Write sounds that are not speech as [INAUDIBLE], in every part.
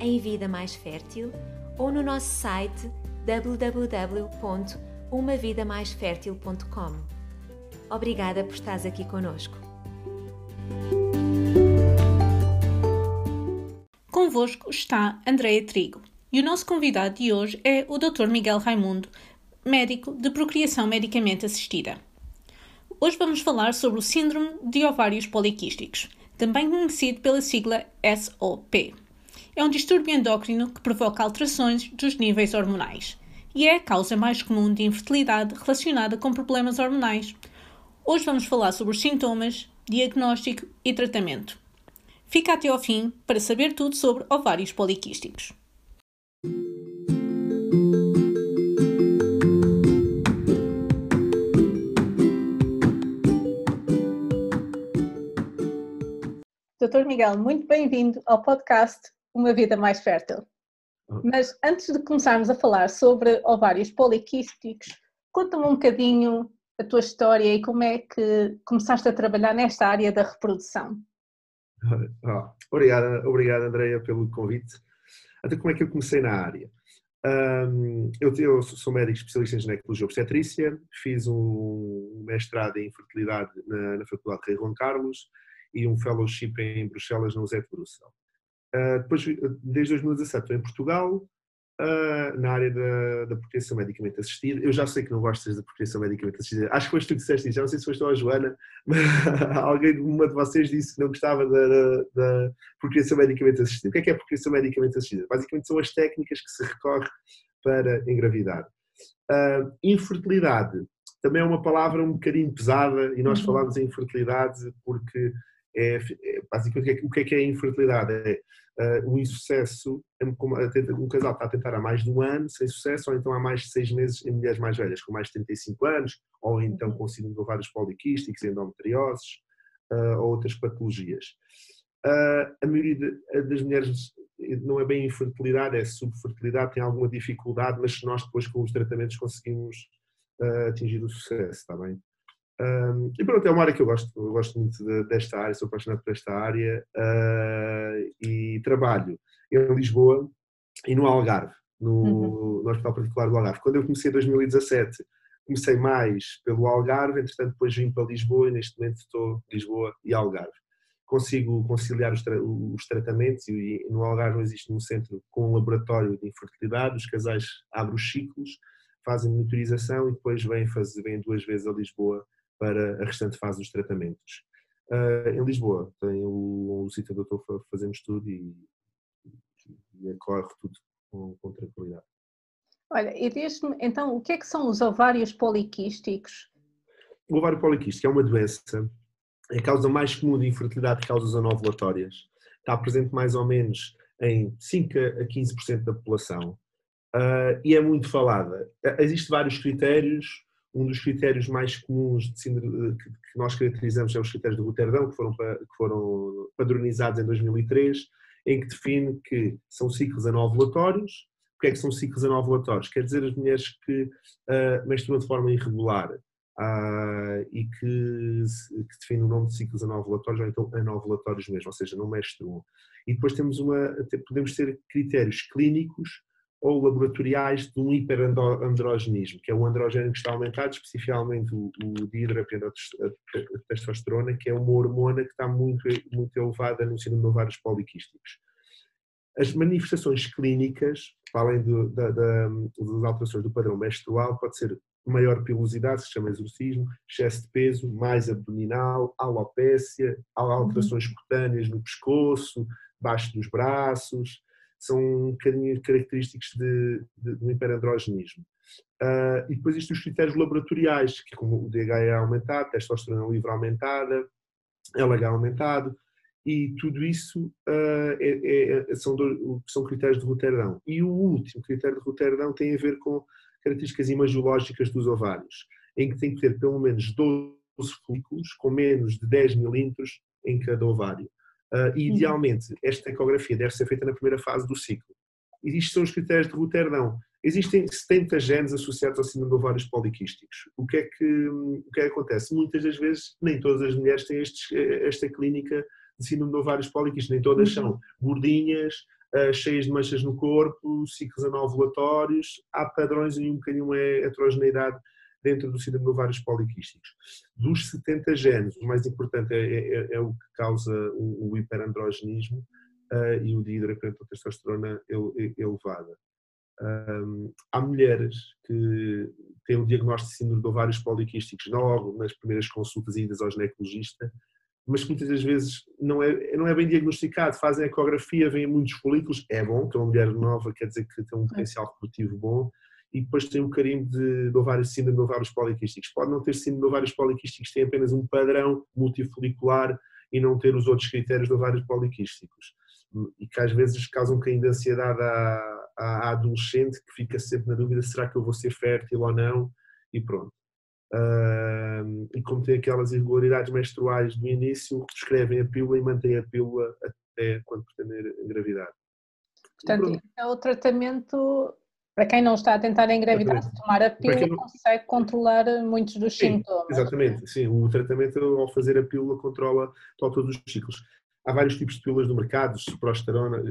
em Vida Mais Fértil ou no nosso site www.umavidamaisfertil.com. Obrigada por estares aqui conosco. Convosco está Andreia Trigo e o nosso convidado de hoje é o Dr. Miguel Raimundo, médico de procriação medicamente assistida. Hoje vamos falar sobre o Síndrome de Ovários Poliquísticos, também conhecido pela sigla SOP. É um distúrbio endócrino que provoca alterações dos níveis hormonais e é a causa mais comum de infertilidade relacionada com problemas hormonais. Hoje vamos falar sobre os sintomas, diagnóstico e tratamento. Fica até ao fim para saber tudo sobre ovários poliquísticos. Doutor Miguel, muito bem-vindo ao podcast Uma Vida Mais Fértil. Mas antes de começarmos a falar sobre ovários poliquísticos, conta-me um bocadinho a tua história e como é que começaste a trabalhar nesta área da reprodução. Obrigado, obrigado Andreia pelo convite. Até como é que eu comecei na área? Um, eu, eu, sou médico especialista em ginecologia obstetrícia, fiz um mestrado em infertilidade na, na Faculdade de Rei Juan Carlos e um fellowship em Bruxelas na USET Bruxelas. Uh, depois, desde 2017 estou em Portugal, uh, na área da, da proteção medicamente assistida. Eu já sei que não gostas da proteção medicamente assistida. Acho que foste tu que disseste isso, já não sei se foste ou a Joana, [LAUGHS] mas alguém, uma de vocês disse que não gostava da, da, da procriação medicamente assistida. O que é que é a procriação medicamente assistida? Basicamente são as técnicas que se recorre para engravidar. Uh, infertilidade também é uma palavra um bocadinho pesada e nós uhum. falamos em infertilidade porque é, é basicamente o que é que é a infertilidade? É uh, um insucesso, é um casal está a tentar há mais de um ano sem sucesso, ou então há mais de seis meses em mulheres mais velhas, com mais de 35 anos, ou então com síndrome de ovários poliquísticos, endometrioses, uh, ou outras patologias. Uh, a maioria de, das mulheres não é bem infertilidade, é subfertilidade, tem alguma dificuldade, mas nós depois com os tratamentos conseguimos uh, atingir o sucesso, está bem? Um, e pronto, é uma área que eu gosto, eu gosto muito de, desta área, sou apaixonado por esta área uh, e trabalho em Lisboa e no Algarve, no, uhum. no, Hospital Particular do Algarve. Quando eu comecei em 2017, comecei mais pelo Algarve, entretanto depois vim para Lisboa e neste momento estou em Lisboa e Algarve. Consigo conciliar os, tra os tratamentos e no Algarve existe um centro com um laboratório de infertilidade, os casais abrem os ciclos, fazem monitorização e depois vêm, fazer, vêm duas vezes a Lisboa para a restante fase dos tratamentos. Uh, em Lisboa tem o, o sítio onde eu estou fazendo estudo e, e ocorre tudo com, com tranquilidade. Olha, e diz-me então o que é que são os ovários poliquísticos? O ovário poliquístico é uma doença, é a causa mais comum de infertilidade de causas anovulatórias. Está presente mais ou menos em 5 a 15% da população uh, e é muito falada. Existem vários critérios, um dos critérios mais comuns síndrome, que, nós caracterizamos é os critérios de Roterdão, que foram, que foram padronizados em 2003, em que define que são ciclos anovulatórios. O que é que são ciclos anovulatórios? Quer dizer, as mulheres que uh, menstruam de forma irregular uh, e que, que definem o nome de ciclos anovulatórios, ou então anovulatórios mesmo, ou seja, não menstruam. E depois temos uma, podemos ter critérios clínicos ou laboratoriais de um hiperandrogenismo, que é o androgênio que está aumentado, especificamente o, o dihidrotestosterona, que é uma hormona que está muito, muito elevada no síndrome de ovários poliquísticos. As manifestações clínicas, para além do, da, da, das alterações do padrão menstrual, pode ser maior pilosidade, se chama exorcismo, excesso de peso, mais abdominal, alopécia, alterações cutâneas no pescoço, baixo dos braços, são um bocadinho característicos de, de, um hiperandrogenismo. Uh, e depois existem os critérios laboratoriais, que como o DHE é aumentado, testosterona livre aumentada, LH aumentado, e tudo isso uh, é, é, são, do, são critérios de Roterdão. E o último critério de Roterdão tem a ver com características imagiológicas dos ovários, em que tem que ter pelo menos 12 folículos com menos de 10 milímetros em cada ovário. Uh, e, idealmente, esta ecografia deve ser feita na primeira fase do ciclo. E isto são os critérios de Roterdão. Existem 70 genes associados ao síndrome de ovários poliquísticos. O que, é que, o que é que acontece? Muitas das vezes, nem todas as mulheres têm estes, esta clínica de síndrome de ovários poliquísticos, nem todas são uhum. gordinhas, uh, cheias de manchas no corpo, ciclos anovulatórios, há padrões e um bocadinho é heterogeneidade dentro do síndrome de ovários poliquísticos. Dos 70 genes, o mais importante é, é, é, é o que causa o, o hiperandrogenismo uh, e o de hidroepirentotestosterona elevada. Um, há mulheres que têm o diagnóstico de síndrome de ovários poliquísticos logo nas primeiras consultas idas ao ginecologista, mas que muitas das vezes não é, não é bem diagnosticado. Fazem ecografia, veem muitos folículos, é bom, que é uma mulher nova, quer dizer que tem um potencial reprodutivo bom, e depois tem um carimbo de, de ovários, síndrome de ovários poliquísticos. Pode não ter síndrome de ovários poliquísticos, tem apenas um padrão multifolicular e não ter os outros critérios de ovários poliquísticos. E que às vezes causam um bocadinho de ansiedade à, à adolescente que fica sempre na dúvida: será que eu vou ser fértil ou não? E pronto. Uh, e como tem aquelas irregularidades menstruais do início, prescrevem a pílula e mantêm a pílula até quando pretender engravidar. Portanto, é o tratamento, para quem não está a tentar engravidar, se tomar a pílula, não... consegue controlar muitos dos sim, sintomas. Exatamente, sim. O tratamento, ao fazer a pílula, controla todos os ciclos. Há vários tipos de pílulas no mercado, prosterona,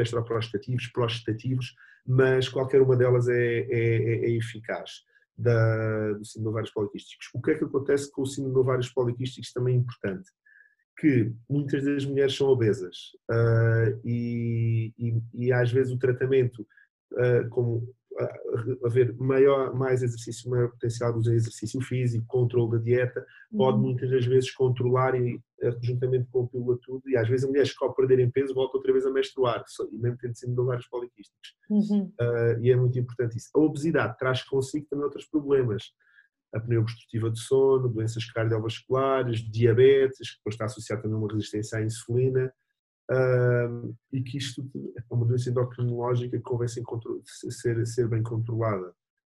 extraprostativos, prostativos, mas qualquer uma delas é, é, é, é eficaz da, do síndrome de ovários poliquísticos. O que é que acontece com o síndrome de ovários poliquísticos também é importante? Que muitas das mulheres são obesas uh, e, e, e, às vezes o tratamento, como haver maior, mais exercício, maior potencial do exercício físico, controle da dieta, pode uhum. muitas das vezes controlar e, eh, juntamente com a pílula tudo, e às vezes a mulher que ao perderem peso volta outra vez a menstruar, e mesmo tendo sido de ovários poliquísticos. Uhum. Uh, e é muito importante isso. A obesidade traz consigo também outros problemas. A apneia obstrutiva do sono, doenças cardiovasculares, diabetes, que depois está associado também a uma resistência à insulina, uh, e que isto é uma doença endocrinológica que convém ser, ser, ser bem controlada.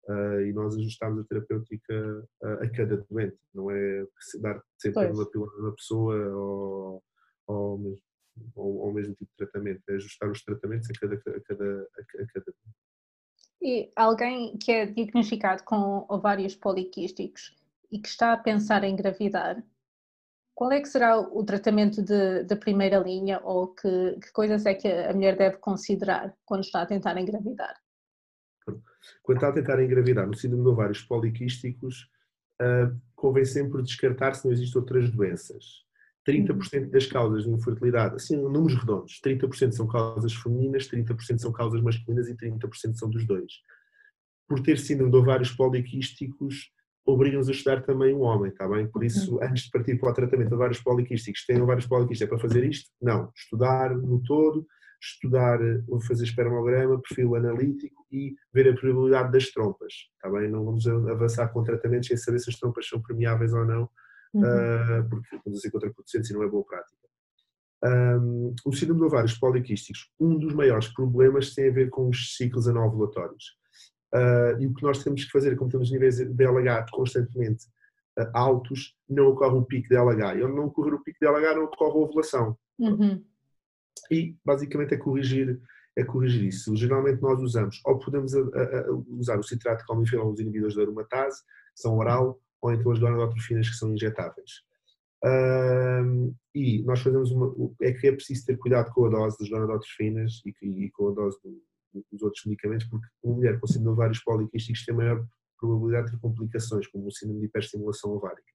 Uh, e nós ajustamos a terapêutica a, a, cada doente, não é dar sempre pois. uma pílula na pessoa ou, ou, mesmo, ou, ou mesmo tipo de tratamento, é ajustar os tratamentos a cada, a cada, a, cada E alguém que é diagnosticado com ovários poliquísticos e que está a pensar em engravidar, qual é que será o tratamento de primeira linha ou que, que, coisas é que a mulher deve considerar quando está a tentar engravidar? Quando está a tentar engravidar no síndrome de ovários poliquísticos, uh, convém sempre descartar se não existem outras doenças. 30% das causas de infertilidade, assim, números redondos, 30% são causas femininas, 30% são causas masculinas e 30% são dos dois. Por ter síndrome de ovários poliquísticos, obrigam-nos a estudar também o homem, está bem? Por isso, uhum. antes de partir para o tratamento de ovários poliquísticos, têm ovários poliquísticos, é para fazer isto? Não. Estudar no todo, estudar, fazer espermograma, perfil analítico e ver a probabilidade das trompas, está bem? Não vamos avançar com tratamentos sem saber se as trompas são permeáveis ou não, uhum. uh, porque vamos ser contraproducentes e não é boa prática. Um, o síndrome de ovários poliquísticos, um dos maiores problemas tem a ver com os ciclos anovulatórios. Uh, e o que nós temos que fazer, como temos níveis de LH constantemente uh, altos, não ocorre um pico de LH. E onde não ocorrer o pico de LH, não ocorre a ovulação. Uhum. E basicamente é corrigir, é corrigir isso. Geralmente nós usamos, ou podemos a, a, a usar o citrato calmifilol, os inibidores da aromatase, que são oral, ou então as gonadotrofinas, que são injetáveis. Uh, e nós fazemos uma. É que é preciso ter cuidado com a dose das gonadotrofinas e, e com a dose do, os outros medicamentos, porque uma mulher com síndrome de ovários poliquísticos tem maior probabilidade de ter complicações, como o síndrome de hiperestimulação ovárica.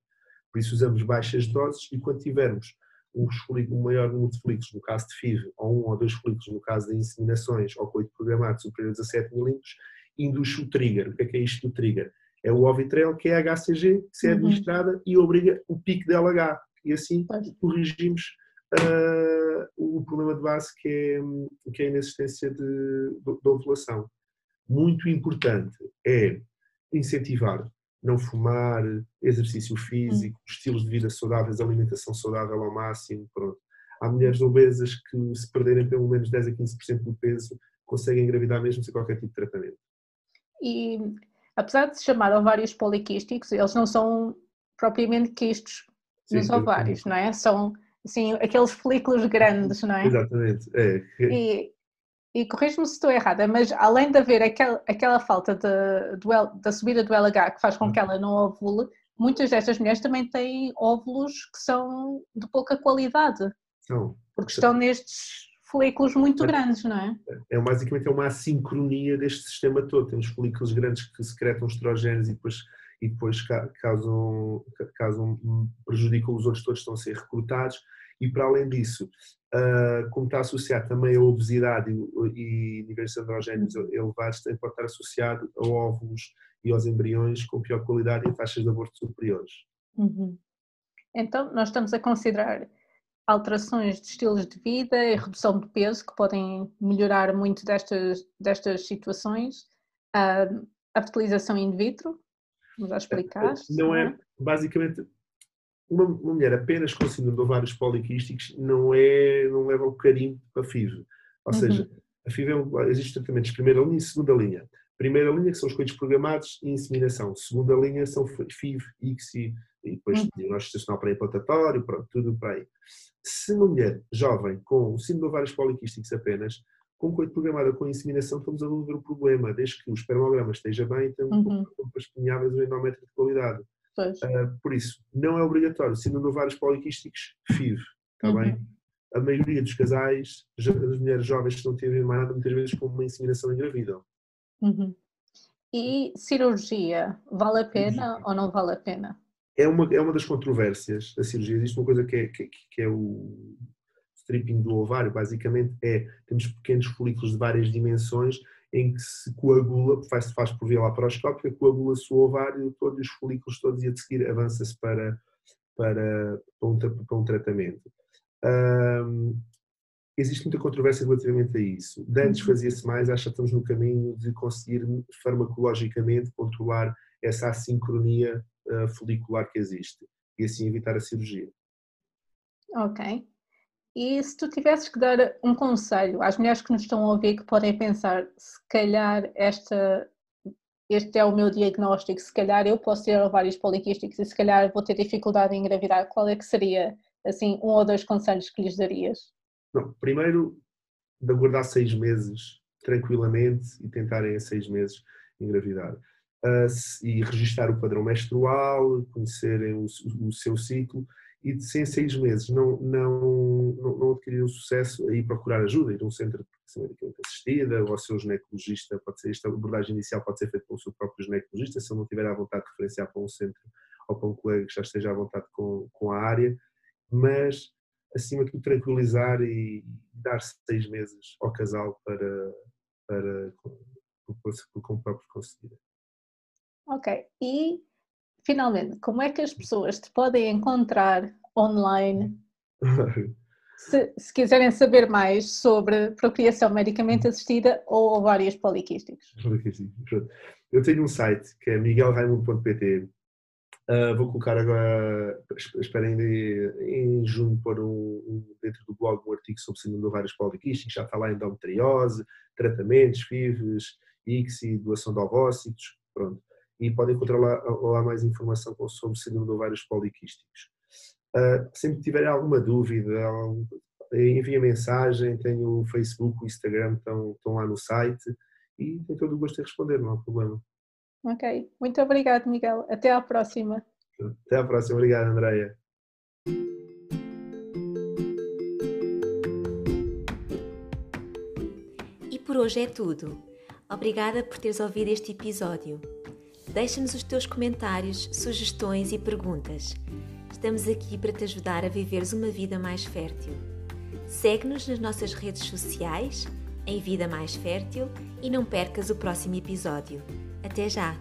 Por isso usamos baixas doses e quando tivermos um, um maior número de folículos, no caso de FIV, ou um ou dois folículos, no caso de inseminações, ou coito programado superior a 17 milímetros, induz o trigger. O que é que é isto do trigger? É o Ovitrel, que é a HCG, que se é uhum. administrada uhum. e obriga o pico de LH. E assim corrigimos uh, o problema de base que é, que é a inexistência de, de, de ovulação. Muito importante é incentivar não fumar, exercício físico, hum. estilos de vida saudáveis, alimentação saudável ao máximo, pronto. há mulheres obesas que, se perderem pelo menos 10 a 15% do peso, conseguem engravidar mesmo sem qualquer tipo de tratamento. E apesar de se chamar ovários poliquísticos, eles não são propriamente quistos nos sim, ovários, sim. não é? São assim, aqueles folículos grandes, não é? Exatamente. É. E, e corrijo-me se estou errada, mas além de haver aquel, aquela falta de, da subida do LH que faz com que ela não ovule, muitas destas mulheres também têm óvulos que são de pouca qualidade. São. Porque estão nestes folículos muito é, grandes, não é? É basicamente é uma assincronia deste sistema todo. Temos folículos grandes que secretam estrogénios e depois, e depois causam, causam, prejudicam os outros todos que estão a ser recrutados. E para além disso, uh, como está associado também a obesidade e, e níveis androgénios uhum. elevados, tem, pode estar associado a óvulos e aos embriões com pior qualidade e taxas de aborto superiores. Uhum. Então, nós estamos a considerar alterações de estilos de vida e redução de peso que podem melhorar muito destas, destas situações. Uh, a fertilização in vitro, vamos já explicar. Não é, é, basicamente, uma, uma, mulher apenas com síndrome de ovários poliquísticos não, é, não leva o carinho para a FIV. Ou uhum. seja, a FIV é existe tratamentos de primeira linha e segunda linha. Primeira linha, que são os coitos programados e inseminação. Segunda linha são FIV, ICSI, e depois uhum. diagnóstico estacional pré-implantatório, pronto, tudo para aí. Se uma mulher jovem com síndrome de ovários poliquísticos apenas, com coito programada com inseminação, estamos a resolver o problema, desde que o espermograma esteja bem e temos uhum. pinháveis o endómetro de qualidade. Uh, por isso, não é obrigatório, síndrome de ovários poliquísticos, FIV, está uhum. bem? A maioria dos casais, as mulheres jovens que não têm mais nada, muitas vezes com uma inseminação engravidam. Uhum. E cirurgia, vale a pena ou não vale a pena? É uma, é uma das controvérsias da cirurgia. Existe uma coisa que é, que, que é o stripping do ovário, basicamente é, temos pequenos folículos de várias dimensões em que se coagula, faz, faz por via laparoscópica, coagula-se o ovário todo e os folículos todos e a seguir avança-se para, para, para, um, para um tratamento. Um, existe muita controvérsia relativamente a isso. De antes uhum. fazia-se mais, acho que estamos no caminho de conseguir farmacologicamente controlar essa assincronia uh, folicular que existe e assim evitar a cirurgia. Ok. E se tu tivesses que dar um conselho às mulheres que nos estão a ouvir que podem pensar, se calhar esta, este é o meu diagnóstico, se calhar eu posso ter ovários poliquísticos e se calhar vou ter dificuldade em engravidar, qual é que seria assim um ou dois conselhos que lhes darias? Não, primeiro, de aguardar seis meses tranquilamente e tentarem em seis meses engravidar. Uh, e registar o padrão menstrual, conhecerem o, o, seu ciclo e de sem seis meses não, não, não, não adquirir o sucesso, aí procurar ajuda, ir a um centro de proteção medicamente assistida ou ao seu ginecologista, pode ser, esta abordagem inicial pode ser feita com o seu próprio ginecologista, se ele não tiver à vontade de referenciar para um centro ou para um colega que já esteja à vontade com, com a área, mas acima de tudo tranquilizar e dar seis meses ao casal para, para com o próprio conseguir. Ok, e finalmente, como é que as pessoas te podem encontrar online [LAUGHS] se, se, quiserem saber mais sobre procriação medicamente assistida ou ovários poliquísticos? Eu tenho um site que é miguelraimundo.pt Uh, vou colocar agora, esperem em junho pôr um, um, dentro do blog um artigo sobre síndrome de ovários poliquísticos, já está lá endometriose, tratamentos, FIVs, ICSI, doação de ovócitos, pronto. E podem encontrar lá, lá mais informação sobre síndrome de ovários poliquísticos. Uh, sempre que tiverem alguma dúvida, enviem mensagem, tenho o Facebook, o Instagram, estão, estão lá no site e tenho todo o gosto de responder, não há problema. Ok, muito obrigado, Miguel. Até à próxima. Até à próxima. Obrigado, Andreia. E por hoje é tudo. Obrigada por teres ouvido este episódio. Deixa-nos os teus comentários, sugestões e perguntas. Estamos aqui para te ajudar a viveres uma vida mais fértil. Segue-nos nas nossas redes sociais, em Vida Mais Fértil, e não percas o próximo episódio. Até já!